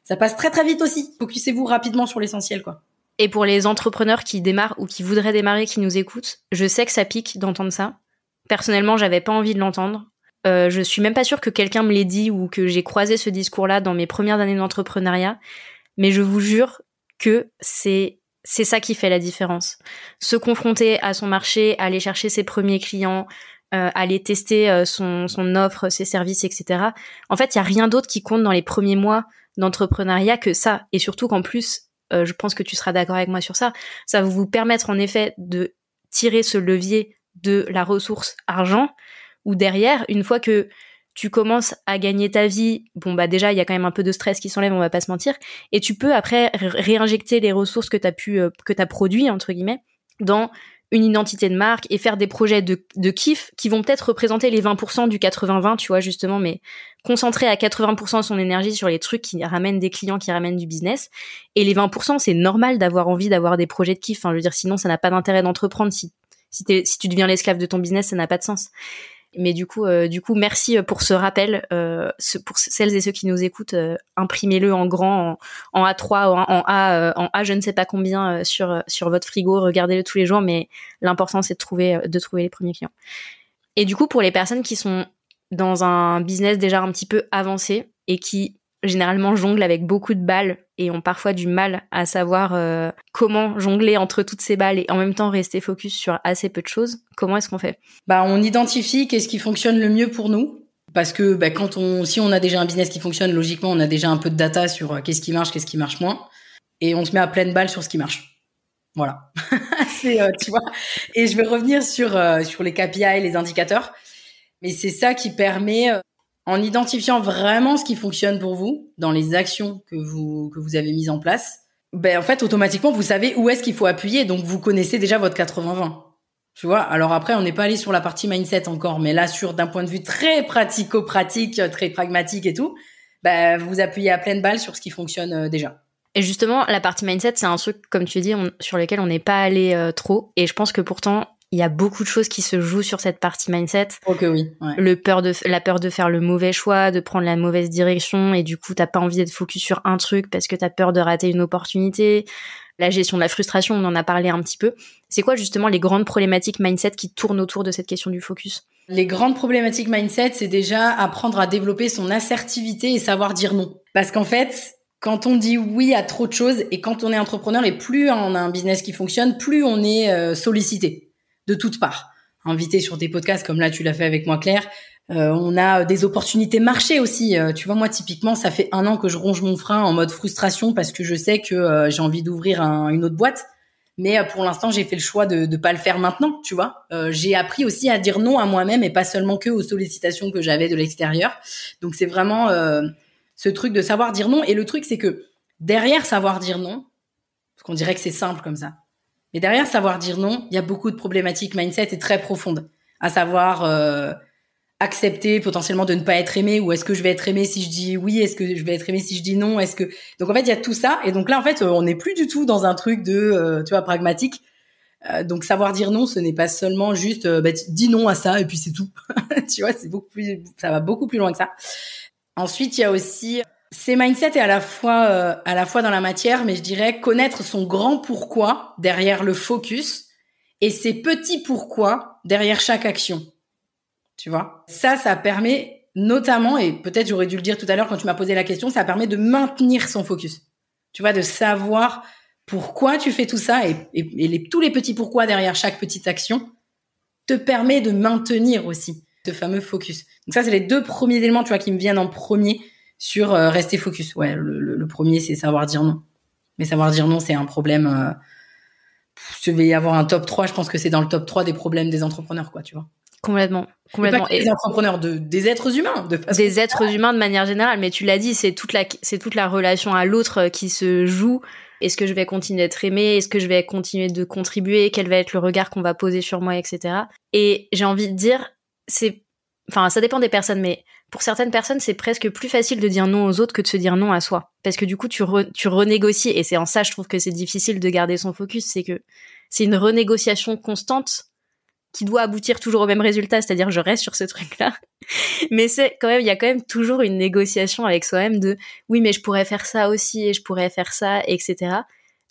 Speaker 1: ça passe très très vite aussi. Focussez-vous rapidement sur l'essentiel, quoi.
Speaker 2: Et pour les entrepreneurs qui démarrent ou qui voudraient démarrer, qui nous écoutent, je sais que ça pique d'entendre ça. Personnellement, j'avais pas envie de l'entendre. Euh, je suis même pas sûre que quelqu'un me l'ait dit ou que j'ai croisé ce discours-là dans mes premières années d'entrepreneuriat. Mais je vous jure, que c'est c'est ça qui fait la différence. Se confronter à son marché, aller chercher ses premiers clients, euh, aller tester euh, son, son offre, ses services, etc. En fait, il y a rien d'autre qui compte dans les premiers mois d'entrepreneuriat que ça. Et surtout qu'en plus, euh, je pense que tu seras d'accord avec moi sur ça, ça va vous permettre en effet de tirer ce levier de la ressource argent, ou derrière, une fois que tu commences à gagner ta vie, bon bah déjà il y a quand même un peu de stress qui s'enlève, on va pas se mentir, et tu peux après réinjecter les ressources que tu as pu euh, que tu as produit entre guillemets dans une identité de marque et faire des projets de, de kiff qui vont peut-être représenter les 20% du 80-20, tu vois, justement, mais concentrer à 80% son énergie sur les trucs qui ramènent des clients, qui ramènent du business. Et les 20%, c'est normal d'avoir envie d'avoir des projets de kiff. Enfin, je veux dire, sinon, ça n'a pas d'intérêt d'entreprendre. Si, si tu deviens l'esclave de ton business, ça n'a pas de sens. Mais du coup, euh, du coup, merci euh, pour ce rappel. Euh, pour celles et ceux qui nous écoutent, imprimez-le en grand, en, A3, en, en, A, en A, je ne sais pas combien sur sur votre frigo. Regardez-le tous les jours, mais l'important c'est de trouver de trouver les premiers clients. Et du coup, pour les personnes qui sont dans un business déjà un petit peu avancé et qui généralement jonglent avec beaucoup de balles et ont parfois du mal à savoir euh, comment jongler entre toutes ces balles et en même temps rester focus sur assez peu de choses, comment est-ce qu'on fait?
Speaker 1: Bah on identifie qu'est-ce qui fonctionne le mieux pour nous Parce que bah, quand on, si on a déjà un business qui fonctionne, logiquement, on a déjà un peu de data sur euh, qu'est-ce qui marche, qu'est-ce qui marche moins, et on se met à pleine balle sur ce qui marche. Voilà. euh, tu vois. Et je vais revenir sur sur les KPI, les indicateurs. Mais c'est ça qui permet, en identifiant vraiment ce qui fonctionne pour vous dans les actions que vous que vous avez mises en place, ben en fait automatiquement vous savez où est-ce qu'il faut appuyer. Donc vous connaissez déjà votre 80-20. Tu vois, alors après, on n'est pas allé sur la partie mindset encore, mais là, sur d'un point de vue très pratico-pratique, très pragmatique et tout, bah, vous appuyez à pleine balle sur ce qui fonctionne euh, déjà.
Speaker 2: Et justement, la partie mindset, c'est un truc, comme tu dis, sur lequel on n'est pas allé euh, trop. Et je pense que pourtant, il y a beaucoup de choses qui se jouent sur cette partie mindset.
Speaker 1: Ok, oui.
Speaker 2: Le peur de, la peur de faire le mauvais choix, de prendre la mauvaise direction, et du coup, t'as pas envie d'être focus sur un truc parce que t'as peur de rater une opportunité la gestion de la frustration, on en a parlé un petit peu. C'est quoi justement les grandes problématiques mindset qui tournent autour de cette question du focus?
Speaker 1: Les grandes problématiques mindset, c'est déjà apprendre à développer son assertivité et savoir dire non. Parce qu'en fait, quand on dit oui à trop de choses et quand on est entrepreneur et plus on a un business qui fonctionne, plus on est euh, sollicité de toutes parts. Invité sur des podcasts comme là tu l'as fait avec moi Claire, euh, on a des opportunités marché aussi. Euh, tu vois, moi typiquement, ça fait un an que je ronge mon frein en mode frustration parce que je sais que euh, j'ai envie d'ouvrir une autre boîte. Mais pour l'instant, j'ai fait le choix de ne pas le faire maintenant, tu vois. j'ai appris aussi à dire non à moi-même et pas seulement que aux sollicitations que j'avais de l'extérieur. Donc c'est vraiment ce truc de savoir dire non. Et le truc, c'est que derrière savoir dire non, parce qu'on dirait que c'est simple comme ça, mais derrière savoir dire non, il y a beaucoup de problématiques mindset et très profondes. À savoir accepter potentiellement de ne pas être aimé ou est-ce que je vais être aimé si je dis oui est-ce que je vais être aimé si je dis non est-ce que donc en fait il y a tout ça. Et donc là en fait on n'est plus du tout dans un truc de euh, tu vois pragmatique. Euh, donc savoir dire non ce n'est pas seulement juste euh, bah, dis non à ça et puis c'est tout. Tu vois c'est beaucoup plus ça va beaucoup plus loin que ça. Ensuite il y a aussi ces mindsets et à la fois à la fois dans la matière mais je dirais connaître son grand pourquoi derrière le focus et ses petits pourquoi derrière chaque action tu vois? Ça, ça permet notamment, et peut-être j'aurais dû le dire tout à l'heure quand tu m'as posé la question, ça permet de maintenir son focus. Tu vois, de savoir pourquoi tu fais tout ça et, et, tous les petits pourquoi derrière chaque petite action te permet de maintenir aussi ce fameux focus. Donc ça, c'est les deux premiers éléments, tu vois, qui me viennent en premier sur euh, rester focus. Ouais, le, premier, c'est savoir dire non. Mais savoir dire non, c'est un problème. Euh, je vais y avoir un top 3, je pense que c'est dans le top 3 des problèmes des entrepreneurs, quoi, tu vois.
Speaker 2: Complètement. Complètement.
Speaker 1: Et des entrepreneurs, de, des êtres humains. De
Speaker 2: des êtres humains de manière générale. Mais tu l'as dit, c'est toute la, c'est toute la relation à l'autre euh, qui se joue. Est-ce que je vais continuer d'être aimé Est-ce que je vais continuer de contribuer? Quel va être le regard qu'on va poser sur moi, etc. Et j'ai envie de dire, c'est, enfin, ça dépend des personnes, mais pour certaines personnes, c'est presque plus facile de dire non aux autres que de se dire non à soi. Parce que du coup, tu, tu renégocies. Et c'est en ça, je trouve que c'est difficile de garder son focus. C'est que c'est une renégociation constante qui doit aboutir toujours au même résultat, c'est-à-dire je reste sur ce truc-là. mais c'est quand même, il y a quand même toujours une négociation avec soi-même de oui, mais je pourrais faire ça aussi et je pourrais faire ça, etc.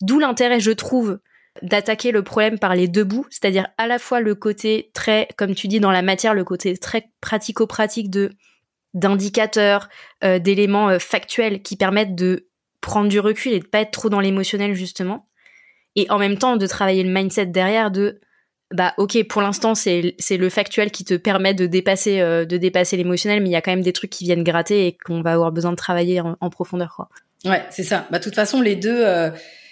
Speaker 2: D'où l'intérêt, je trouve, d'attaquer le problème par les deux bouts, c'est-à-dire à la fois le côté très, comme tu dis dans la matière, le côté très pratico-pratique de d'indicateurs, euh, d'éléments euh, factuels qui permettent de prendre du recul et de pas être trop dans l'émotionnel justement, et en même temps de travailler le mindset derrière de bah ok pour l'instant c'est le factuel qui te permet de dépasser euh, de dépasser l'émotionnel mais il y a quand même des trucs qui viennent gratter et qu'on va avoir besoin de travailler en, profondeur quoi.
Speaker 1: Ouais, c'est ça. Bah de toute façon les deux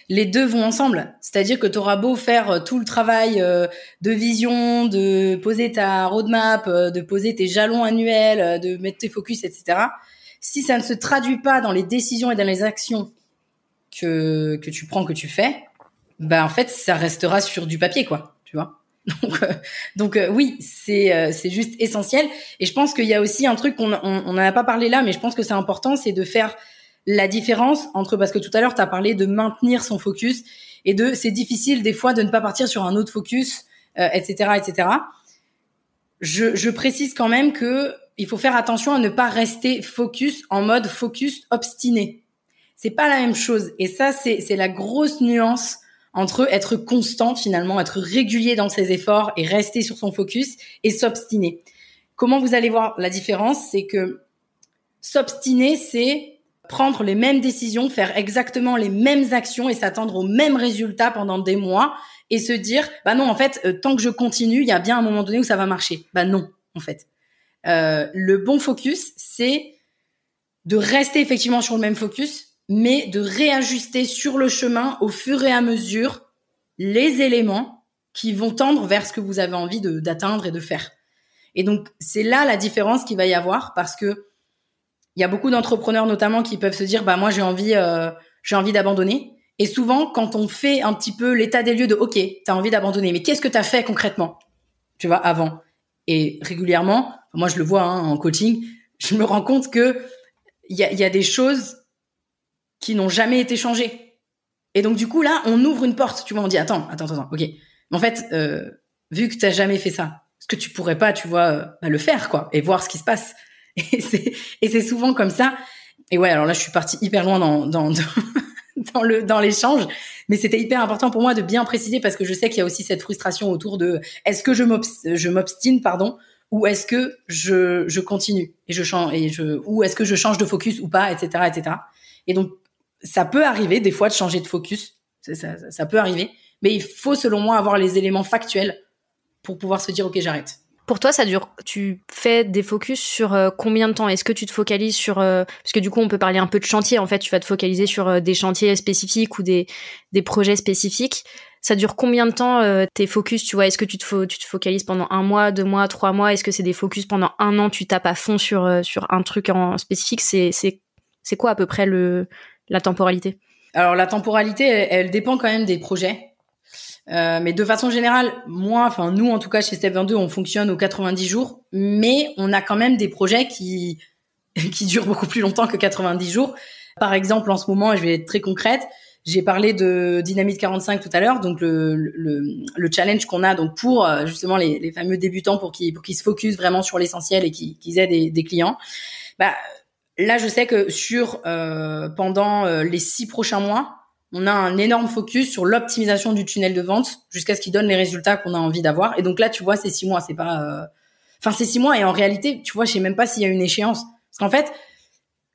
Speaker 1: les deux vont ensemble. C'est-à-dire que tu auras beau faire euh, tout le travail de vision, de poser ta roadmap, de poser tes jalons annuels, de mettre tes focus, etc. Si ça ne se traduit pas dans les décisions et dans les actions que, que tu prends, que tu fais, bah en fait, ça restera sur du papier, quoi. Tu vois donc, euh, donc euh, oui, c'est euh, c'est juste essentiel. Et je pense qu'il y a aussi un truc qu'on on n'en a pas parlé là, mais je pense que c'est important, c'est de faire la différence entre parce que tout à l'heure tu as parlé de maintenir son focus et de c'est difficile des fois de ne pas partir sur un autre focus, etc., etc. Je, je précise quand même que il faut faire attention à ne pas rester focus en mode focus obstiné. C'est pas la même chose. Et ça, c'est la grosse nuance entre être constant finalement, être régulier dans ses efforts et rester sur son focus et s'obstiner. Comment vous allez voir la différence? C'est que s'obstiner, c'est prendre les mêmes décisions, faire exactement les mêmes actions et s'attendre aux mêmes résultats pendant des mois et se dire bah non en fait euh, tant que je continue, il y a bien un moment donné où ça va marcher. Bah non en fait. Euh, le bon focus, c'est de rester effectivement sur le même focus, mais de réajuster sur le chemin au fur et à mesure les éléments qui vont tendre vers ce que vous avez envie d'atteindre et de faire. Et donc, c'est là la différence qu'il va y avoir parce que il y a beaucoup d'entrepreneurs notamment qui peuvent se dire, bah, moi, j'ai envie, euh, j'ai envie d'abandonner. Et souvent, quand on fait un petit peu l'état des lieux de, OK, tu as envie d'abandonner, mais qu'est-ce que tu as fait concrètement, tu vois, avant? Et régulièrement, moi, je le vois hein, en coaching, je me rends compte que il y a, y a des choses qui n'ont jamais été changées. Et donc, du coup, là, on ouvre une porte, tu vois, on dit, attends, attends, attends, OK. Mais en fait, euh, vu que tu jamais fait ça, est-ce que tu pourrais pas, tu vois, euh, bah, le faire, quoi, et voir ce qui se passe? Et c'est, souvent comme ça. Et ouais, alors là, je suis partie hyper loin dans, dans, dans le dans l'échange, mais c'était hyper important pour moi de bien préciser parce que je sais qu'il y a aussi cette frustration autour de est-ce que je m'obstine pardon ou est-ce que je, je continue et je change et je ou est-ce que je change de focus ou pas etc etc et donc ça peut arriver des fois de changer de focus. Ça, ça, ça peut arriver. Mais il faut selon moi avoir les éléments factuels pour pouvoir se dire ok j'arrête
Speaker 2: pour toi, ça dure. Tu fais des focus sur euh, combien de temps? Est-ce que tu te focalises sur euh, parce que du coup, on peut parler un peu de chantier. En fait, tu vas te focaliser sur euh, des chantiers spécifiques ou des des projets spécifiques. Ça dure combien de temps tes focus Tu vois? Est-ce que tu te focalises pendant un mois, deux mois, trois mois? Est-ce que c'est des focus pendant un an Tu tapes à fond sur sur un truc en spécifique? C'est c'est c'est quoi à peu près le la temporalité?
Speaker 1: Alors la temporalité, elle dépend quand même des projets. Euh, mais de façon générale, moi, enfin nous en tout cas chez Step 22, on fonctionne aux 90 jours, mais on a quand même des projets qui qui durent beaucoup plus longtemps que 90 jours. Par exemple, en ce moment, je vais être très concrète, j'ai parlé de Dynamite 45 tout à l'heure, donc le, le, le challenge qu'on a donc pour euh, justement les, les fameux débutants pour qu'ils pour qu'ils se focus vraiment sur l'essentiel et qu'ils aient des, des, clients. Bah là, je sais que sur euh, pendant euh, les six prochains mois, on a un énorme focus sur l'optimisation du tunnel de vente jusqu'à ce qu'il donne les résultats qu'on a envie d'avoir. Et donc là, tu vois, c'est six mois, c'est pas, euh, enfin c'est six mois. Et en réalité, tu vois, je sais même pas s'il y a une échéance, parce qu'en fait,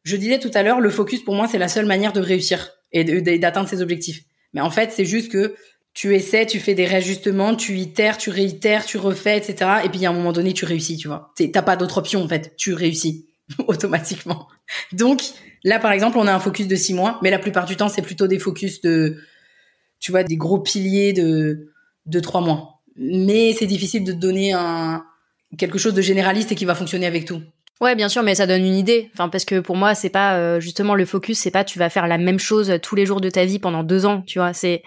Speaker 1: je disais tout à l'heure, le focus pour moi, c'est la seule manière de réussir et d'atteindre ses objectifs. Mais en fait, c'est juste que tu essaies, tu fais des réajustements, tu itères, tu réitères, tu refais, etc. Et puis à un moment donné, tu réussis, tu vois. T'as pas d'autre option en fait, tu réussis automatiquement. Donc Là, par exemple, on a un focus de six mois, mais la plupart du temps, c'est plutôt des focus de, tu vois, des gros piliers de, de trois mois. Mais c'est difficile de donner un, quelque chose de généraliste et qui va fonctionner avec tout.
Speaker 2: Ouais, bien sûr, mais ça donne une idée. Enfin, parce que pour moi, c'est pas euh, justement le focus, c'est pas tu vas faire la même chose tous les jours de ta vie pendant deux ans, tu vois. C'est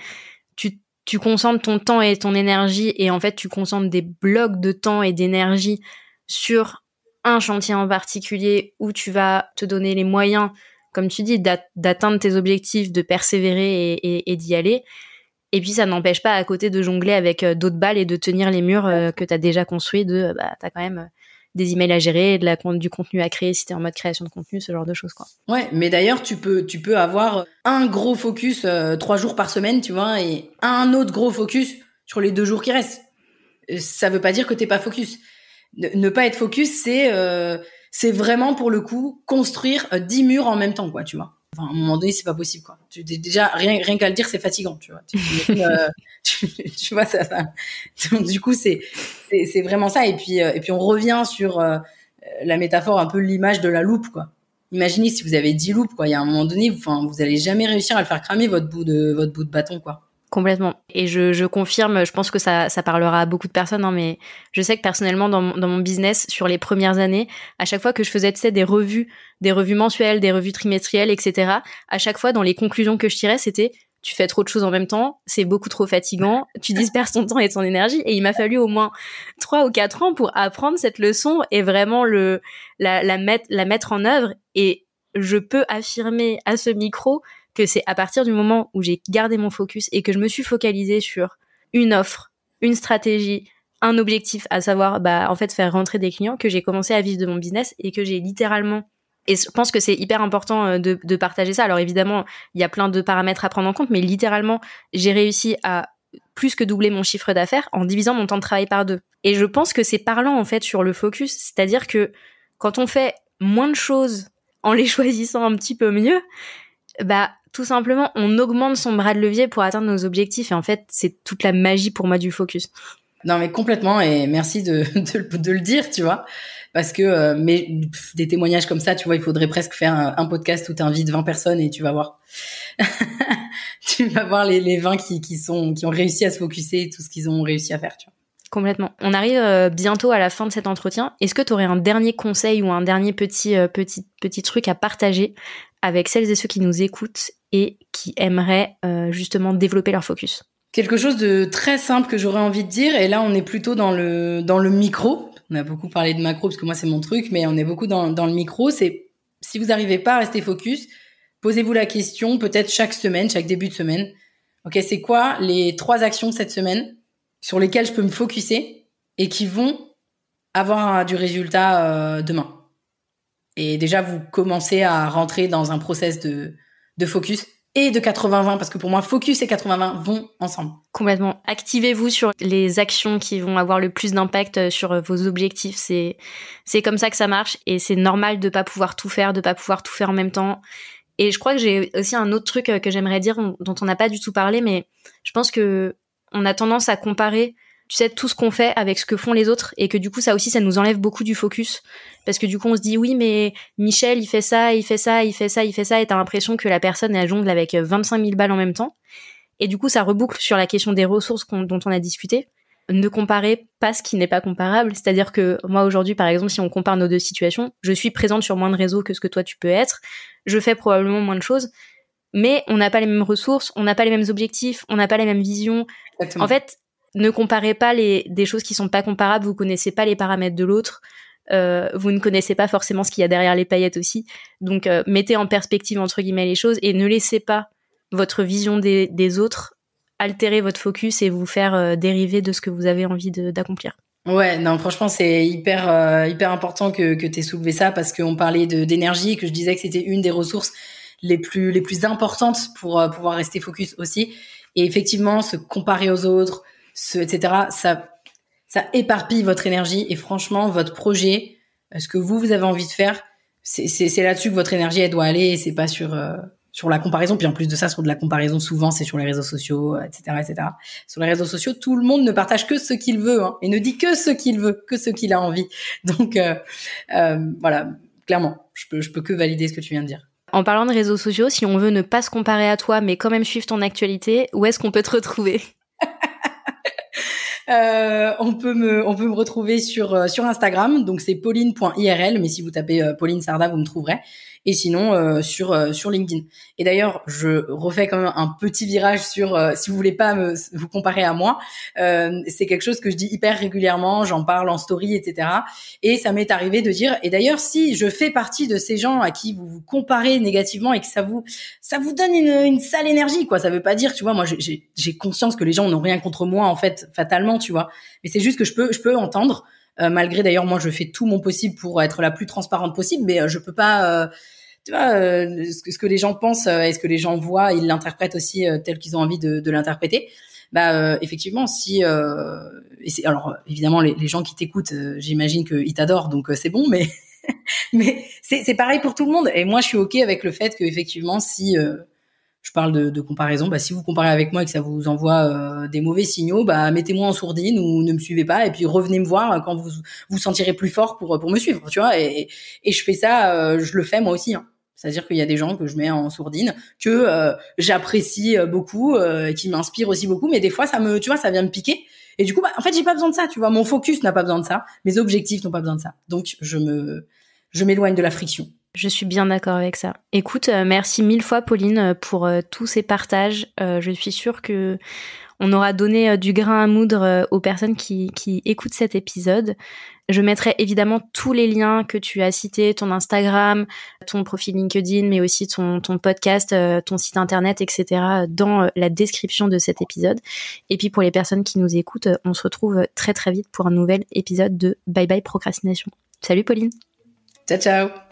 Speaker 2: tu tu concentres ton temps et ton énergie et en fait tu concentres des blocs de temps et d'énergie sur un chantier en particulier où tu vas te donner les moyens, comme tu dis, d'atteindre tes objectifs, de persévérer et, d'y aller. Et puis ça n'empêche pas à côté de jongler avec euh, d'autres balles et de tenir les murs euh, que tu as déjà construits, de bah t'as quand même euh, des emails à gérer, du contenu à créer si t'es en mode création de contenu, ce genre de choses.
Speaker 1: Ouais, mais d'ailleurs tu peux tu peux avoir un gros focus trois jours par semaine, tu vois, et un autre gros focus sur les deux jours qui restent. Ça veut pas dire que t'es pas focus ne, pas être focus, c'est euh, c'est vraiment pour le coup construire euh, dix murs en même temps, quoi, tu vois. Enfin, à un moment donné, c'est pas possible, quoi. Tu, déjà rien rien qu'à le dire, c'est fatigant, tu vois. Tu, euh, vois ça. ça. Donc, du coup, c'est c'est vraiment ça. Et puis et puis on revient sur la métaphore un peu l'image de la loupe, quoi. Imaginez si vous avez 10 loupes, quoi. Il y a un moment donné, vous, enfin, vous allez jamais réussir à le faire cramer votre bout de votre bout de bâton, quoi.
Speaker 2: Complètement. Et je, je, confirme, je pense que ça, ça parlera à beaucoup de personnes, hein, mais je sais que personnellement, dans, dans, mon business, sur les premières années, à chaque fois que je faisais des revues, des revues mensuelles, des revues trimestrielles, etc., à chaque fois, dans les conclusions que je tirais, c'était tu fais trop de choses en même temps, c'est beaucoup trop fatigant, tu disperses ton temps et ton énergie. Et il m'a fallu au moins trois ou quatre ans pour apprendre cette leçon et vraiment le la, la, mettre, la mettre en œuvre. Et je peux affirmer à ce micro que c'est à partir du moment où j'ai gardé mon focus et que je me suis focalisée sur une offre, une stratégie, un objectif, à savoir, bah, en fait, faire rentrer des clients, que j'ai commencé à vivre de mon business et que j'ai littéralement et je pense que c'est hyper important euh, de, de, partager ça. Alors évidemment, il y a plein de paramètres à prendre en compte, mais littéralement, j'ai réussi à plus que doubler mon chiffre d'affaires en divisant mon temps de travail par deux. Et je pense que c'est parlant en fait sur le focus, c'est-à-dire que quand on fait moins de choses en les choisissant un petit peu mieux, bah tout simplement, on augmente son bras de levier pour atteindre nos objectifs. Et en fait, c'est toute la magie pour moi du focus.
Speaker 1: Non, mais complètement. Et merci de, de, le dire, tu vois. Parce que, euh, mais des témoignages comme ça, tu vois, il faudrait presque faire un, podcast où tu invites 20 personnes et tu vas voir. tu vas voir les, les 20 qui, qui, sont, qui ont réussi à se focuser, tout ce qu'ils ont réussi à faire, tu vois.
Speaker 2: Complètement. On arrive euh, bientôt à la fin de cet entretien. Est-ce que tu aurais un dernier conseil ou un dernier petit, euh, petit, petit truc à partager avec celles et ceux qui nous écoutent et qui aimeraient euh, justement développer leur focus
Speaker 1: Quelque chose de très simple que j'aurais envie de dire, et là on est plutôt dans le, dans le micro. On a beaucoup parlé de macro parce que moi c'est mon truc, mais on est beaucoup dans, dans le micro. C'est si vous n'arrivez pas à rester focus, posez-vous la question peut-être chaque semaine, chaque début de semaine. Ok, c'est quoi les trois actions cette semaine sur lesquels je peux me focuser et qui vont avoir du résultat euh, demain? Et déjà, vous commencez à rentrer dans un process de, de focus et de 80-20 parce que pour moi, focus et 80-20 vont ensemble.
Speaker 2: Complètement. Activez-vous sur les actions qui vont avoir le plus d'impact euh, sur euh, vos objectifs. C'est, c'est comme ça que ça marche et c'est normal de pas pouvoir tout faire, de pas pouvoir tout faire en même temps. Et je crois que j'ai aussi un autre truc que j'aimerais dire dont on n'a pas du tout parlé, mais je pense que on a tendance à comparer tu sais tout ce qu'on fait avec ce que font les autres et que du coup ça aussi ça nous enlève beaucoup du focus. Parce que du coup on se dit oui mais Michel il fait ça il fait ça il fait ça il fait ça et t'as l'impression que la personne elle jongle avec 25 000 balles en même temps. Et du coup ça reboucle sur la question des ressources dont on a discuté. Ne comparez pas ce qui n'est pas comparable. C'est-à-dire que moi aujourd'hui par exemple si on compare nos deux situations je suis présente sur moins de réseaux que ce que toi tu peux être. Je fais probablement moins de choses. Mais on n'a pas les mêmes ressources, on n'a pas les mêmes objectifs, on n'a pas les mêmes visions. En fait, ne comparez pas les, des choses qui sont pas comparables, vous connaissez pas les paramètres de l'autre, euh, vous ne connaissez pas forcément ce qu'il y a derrière les paillettes aussi. Donc euh, mettez en perspective entre guillemets les choses et ne laissez pas votre vision des, autres altérer votre focus et vous faire euh, dériver de ce que vous avez envie d'accomplir.
Speaker 1: Ouais, non, franchement, c'est hyper hyper important que que tu soulevé ça parce qu'on parlait d'énergie, que je disais que c'était une des ressources les plus les plus importantes pour pouvoir rester focus aussi. Et effectivement, se comparer aux autres, ce, etc. Ça ça éparpille votre énergie et franchement, votre projet, euh, ce que vous vous avez envie de faire, c'est là-dessus que votre énergie elle doit aller. Et c'est pas sur euh, sur la comparaison. Puis en plus de ça, sur de la comparaison, souvent c'est sur les réseaux sociaux, etc., etc. Sur les réseaux sociaux, tout le monde ne partage que ce qu'il veut hein, et ne dit que ce qu'il veut, que ce qu'il a envie. Donc euh, voilà, clairement, je peux je peux que valider ce que tu viens de dire.
Speaker 2: En parlant de réseaux sociaux, si on veut ne pas se comparer à toi, mais quand même suivre ton actualité, où est-ce qu'on peut te retrouver?
Speaker 1: euh, on peut me retrouver sur euh, Instagram. Donc c'est pauline.irl mais si vous tapez euh, Pauline Sarda vous me trouverez et sinon euh, sur euh, sur LinkedIn. Et d'ailleurs, je refais quand même un petit virage sur euh, si vous voulez pas me, vous comparer à moi, c'est quelque chose que je dis hyper régulièrement, j'en parle en story, etc. Et ça m'est arrivé de dire et d'ailleurs si je fais partie de ces gens à qui vous vous comparez négativement et que ça vous ça vous donne une, une sale énergie quoi, ça veut pas dire tu vois moi j'ai conscience que les gens n'ont rien contre moi en fait fatalement tu vois, mais c'est juste que je peux je peux entendre euh, malgré d'ailleurs moi je fais tout mon possible pour être la plus transparente possible, mais euh, je peux pas, euh, tu vois, ce que, ce, que, les gens pensent et ce que les gens voient, ils l'interprètent aussi tel qu'ils ont envie de, de l'interpréter. Bah effectivement, si et alors évidemment les, les gens qui t'écoutent, j'imagine qu'ils t'adorent, donc c'est bon, mais mais c'est, c'est pareil pour tout le monde. Et moi je suis ok avec le fait que effectivement si je parle de, comparaison. Bah, si vous comparez avec moi et que ça vous envoie euh, des mauvais signaux, bah, mettez-moi en sourdine ou ne me suivez pas et puis revenez me voir quand vous vous sentirez plus fort pour pour me suivre, tu vois. Et, je fais ça, euh, je le fais moi aussi. Hein. C'est-à-dire qu'il y a des gens que je mets en sourdine, que euh, j'apprécie beaucoup, qui m'inspirent aussi beaucoup, mais des fois ça me, tu vois, ça vient me piquer. Et du coup, bah, en fait, j'ai pas besoin de ça, tu vois. Mon focus n'a pas besoin de ça, mes objectifs n'ont pas besoin de ça. Donc, je me, je m'éloigne de la friction.
Speaker 2: Je suis bien d'accord avec ça. Écoute, euh, merci mille fois Pauline euh, pour euh, tous ces partages. je suis sûre que on aura donné du grain à moudre aux personnes qui, écoutent cet épisode. Je mettrai évidemment tous les liens que tu as cités, ton Instagram, ton profil LinkedIn, mais aussi ton, ton podcast, ton site internet, etc., dans la description de cet épisode. Et puis pour les personnes qui nous écoutent, on se retrouve très très vite pour un nouvel épisode de Bye Bye Procrastination. Salut Pauline.
Speaker 1: Ciao ciao.